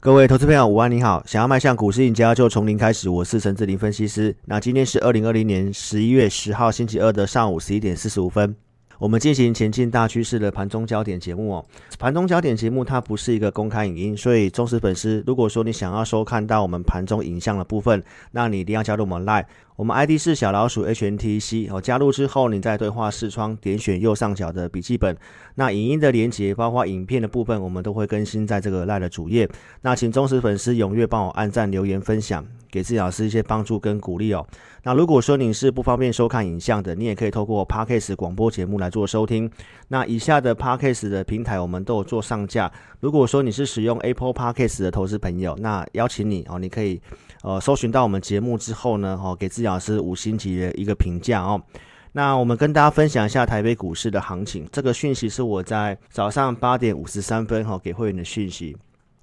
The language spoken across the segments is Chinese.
各位投资朋友，午安，你好！想要迈向股市赢家，就从零开始。我是陈志林分析师。那今天是二零二零年十一月十号星期二的上午十一点四十五分。我们进行前进大趋势的盘中焦点节目哦。盘中焦点节目它不是一个公开影音，所以忠实粉丝，如果说你想要收看到我们盘中影像的部分，那你一定要加入我们 Live。我们 ID 是小老鼠 HNTC 哦。加入之后，你在对话视窗点选右上角的笔记本，那影音的连接，包括影片的部分，我们都会更新在这个 Live 的主页。那请忠实粉丝踊跃帮我按赞、留言、分享。给自己老师一些帮助跟鼓励哦。那如果说你是不方便收看影像的，你也可以透过 Podcast 广播节目来做收听。那以下的 Podcast 的平台我们都有做上架。如果说你是使用 Apple Podcast 的投资朋友，那邀请你哦，你可以呃搜寻到我们节目之后呢，哦给自己老师五星级的一个评价哦。那我们跟大家分享一下台北股市的行情。这个讯息是我在早上八点五十三分哈给会员的讯息。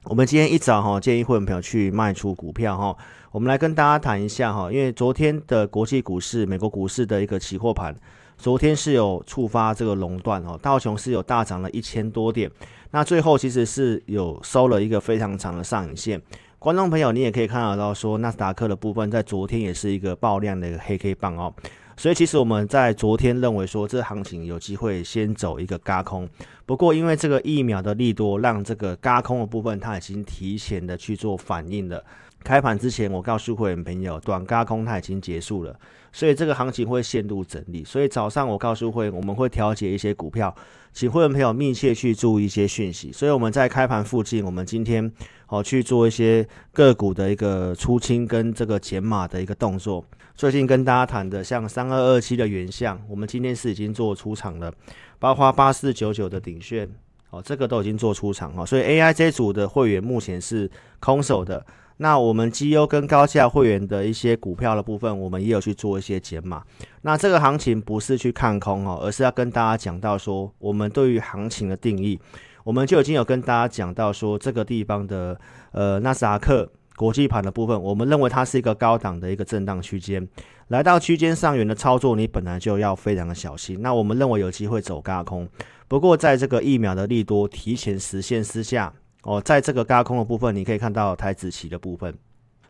我们今天一早哈建议会员朋友去卖出股票哈。我们来跟大家谈一下哈，因为昨天的国际股市、美国股市的一个期货盘，昨天是有触发这个熔断哦，道琼是有大涨了一千多点，那最后其实是有收了一个非常长的上影线。观众朋友，你也可以看得到说，纳斯达克的部分在昨天也是一个爆量的一个黑 K 棒哦，所以其实我们在昨天认为说，这行情有机会先走一个嘎空，不过因为这个疫苗的利多，让这个嘎空的部分它已经提前的去做反应了。开盘之前，我告诉会员朋友，短嘎空它已经结束了，所以这个行情会陷入整理。所以早上我告诉会员，我们会调节一些股票，请会员朋友密切去注意一些讯息。所以我们在开盘附近，我们今天哦去做一些个股的一个出清跟这个减码的一个动作。最近跟大家谈的像三二二七的原相，我们今天是已经做出场了，包括八四九九的顶炫哦，这个都已经做出场哦。所以 A I 这组的会员目前是空手的。那我们绩优跟高价会员的一些股票的部分，我们也有去做一些减码。那这个行情不是去看空哦，而是要跟大家讲到说，我们对于行情的定义，我们就已经有跟大家讲到说，这个地方的呃纳斯达克国际盘的部分，我们认为它是一个高档的一个震荡区间，来到区间上缘的操作，你本来就要非常的小心。那我们认为有机会走高空，不过在这个疫苗的利多提前实现之下。哦，在这个高空的部分，你可以看到台子期的部分。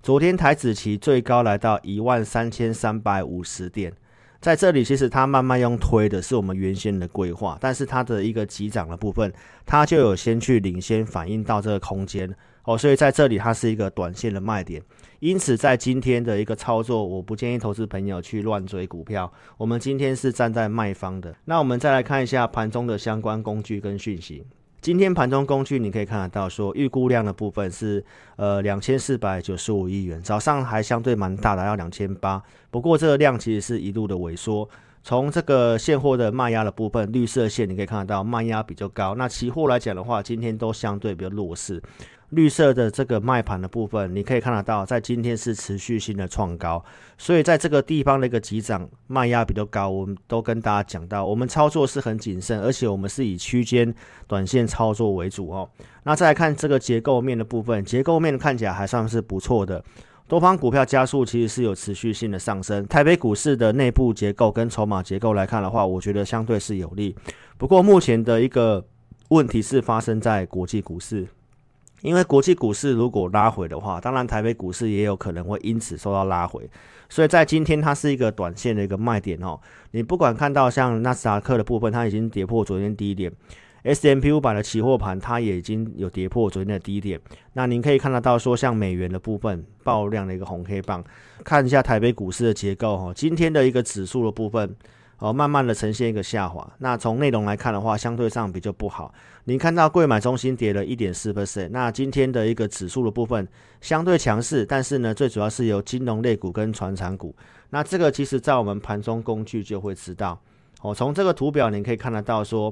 昨天台子期最高来到一万三千三百五十点，在这里其实它慢慢用推的是我们原先的规划，但是它的一个急涨的部分，它就有先去领先反映到这个空间哦，所以在这里它是一个短线的卖点。因此在今天的一个操作，我不建议投资朋友去乱追股票。我们今天是站在卖方的。那我们再来看一下盘中的相关工具跟讯息。今天盘中工具你可以看得到，说预估量的部分是呃两千四百九十五亿元，早上还相对蛮大的，要两千八。不过这个量其实是一路的萎缩。从这个现货的卖压的部分，绿色线你可以看得到卖压比较高。那期货来讲的话，今天都相对比较弱势。绿色的这个卖盘的部分，你可以看得到，在今天是持续性的创高，所以在这个地方的一个急涨卖压比较高，我们都跟大家讲到，我们操作是很谨慎，而且我们是以区间短线操作为主哦。那再来看这个结构面的部分，结构面看起来还算是不错的，多方股票加速其实是有持续性的上升。台北股市的内部结构跟筹码结构来看的话，我觉得相对是有利。不过目前的一个问题是发生在国际股市。因为国际股市如果拉回的话，当然台北股市也有可能会因此受到拉回，所以在今天它是一个短线的一个卖点哦。你不管看到像纳斯达克的部分，它已经跌破昨天低点；S M P 五百的期货盘，它也已经有跌破昨天的低点。那您可以看得到说，像美元的部分爆量的一个红黑棒，看一下台北股市的结构哈，今天的一个指数的部分。哦，慢慢的呈现一个下滑。那从内容来看的话，相对上比较不好。您看到贵买中心跌了一点四 percent。那今天的一个指数的部分相对强势，但是呢，最主要是由金融类股跟传产股。那这个其实在我们盘中工具就会知道。哦，从这个图表你可以看得到，说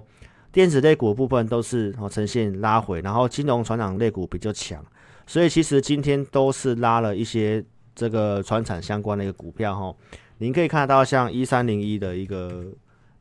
电子类股部分都是哦呈现拉回，然后金融传长类股比较强。所以其实今天都是拉了一些这个传产相关的一个股票哈。您可以看到，像一三零一的一个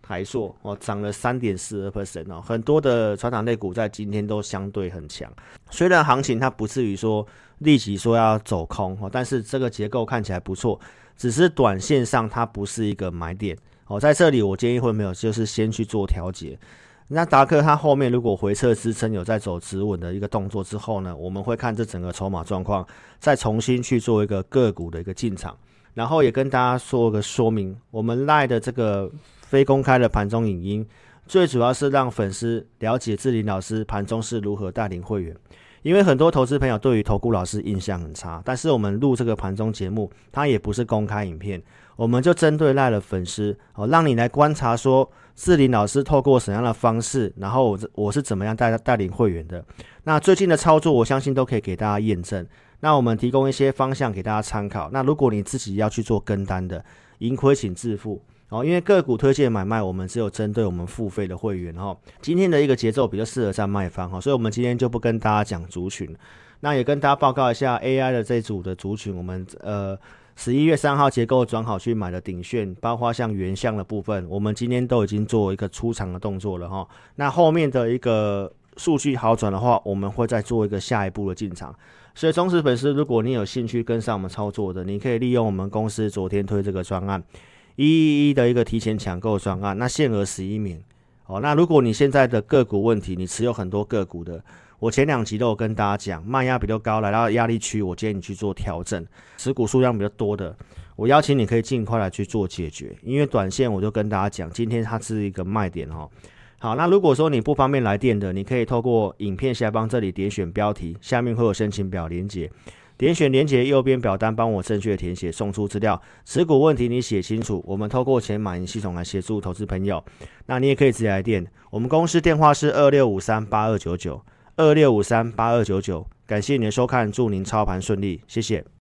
台硕哦，涨了三点四二 percent 哦，很多的船长类股在今天都相对很强。虽然行情它不至于说立即说要走空哦，但是这个结构看起来不错，只是短线上它不是一个买点哦。在这里，我建议会没有就是先去做调节。那达克它后面如果回撤支撑有在走止稳的一个动作之后呢，我们会看这整个筹码状况，再重新去做一个个股的一个进场。然后也跟大家说个说明，我们赖的这个非公开的盘中影音，最主要是让粉丝了解志林老师盘中是如何带领会员。因为很多投资朋友对于投顾老师印象很差，但是我们录这个盘中节目，它也不是公开影片，我们就针对赖的粉丝哦，让你来观察说志林老师透过什么样的方式，然后我我是怎么样带带领会员的。那最近的操作，我相信都可以给大家验证。那我们提供一些方向给大家参考。那如果你自己要去做跟单的，盈亏请自负。哦，因为个股推荐买卖，我们只有针对我们付费的会员哈。今天的一个节奏比较适合在卖方哈，所以我们今天就不跟大家讲族群，那也跟大家报告一下 AI 的这组的族群，我们呃十一月三号结构转好去买的顶炫，包括像原相的部分，我们今天都已经做一个出场的动作了哈。那后面的一个数据好转的话，我们会再做一个下一步的进场。所以忠实粉丝，如果你有兴趣跟上我们操作的，你可以利用我们公司昨天推这个专案。一一一的一个提前抢购专案，那限额十一名。哦，那如果你现在的个股问题，你持有很多个股的，我前两集都有跟大家讲，卖压比较高，来到压力区，我建议你去做调整。持股数量比较多的，我邀请你可以尽快来去做解决，因为短线我就跟大家讲，今天它是一个卖点哈。好，那如果说你不方便来电的，你可以透过影片下方这里点选标题，下面会有申请表连接。点选连接右边表单，帮我正确填写，送出资料。持股问题你写清楚，我们透过前马云系统来协助投资朋友。那你也可以直接来电，我们公司电话是二六五三八二九九二六五三八二九九。感谢您的收看，祝您操盘顺利，谢谢。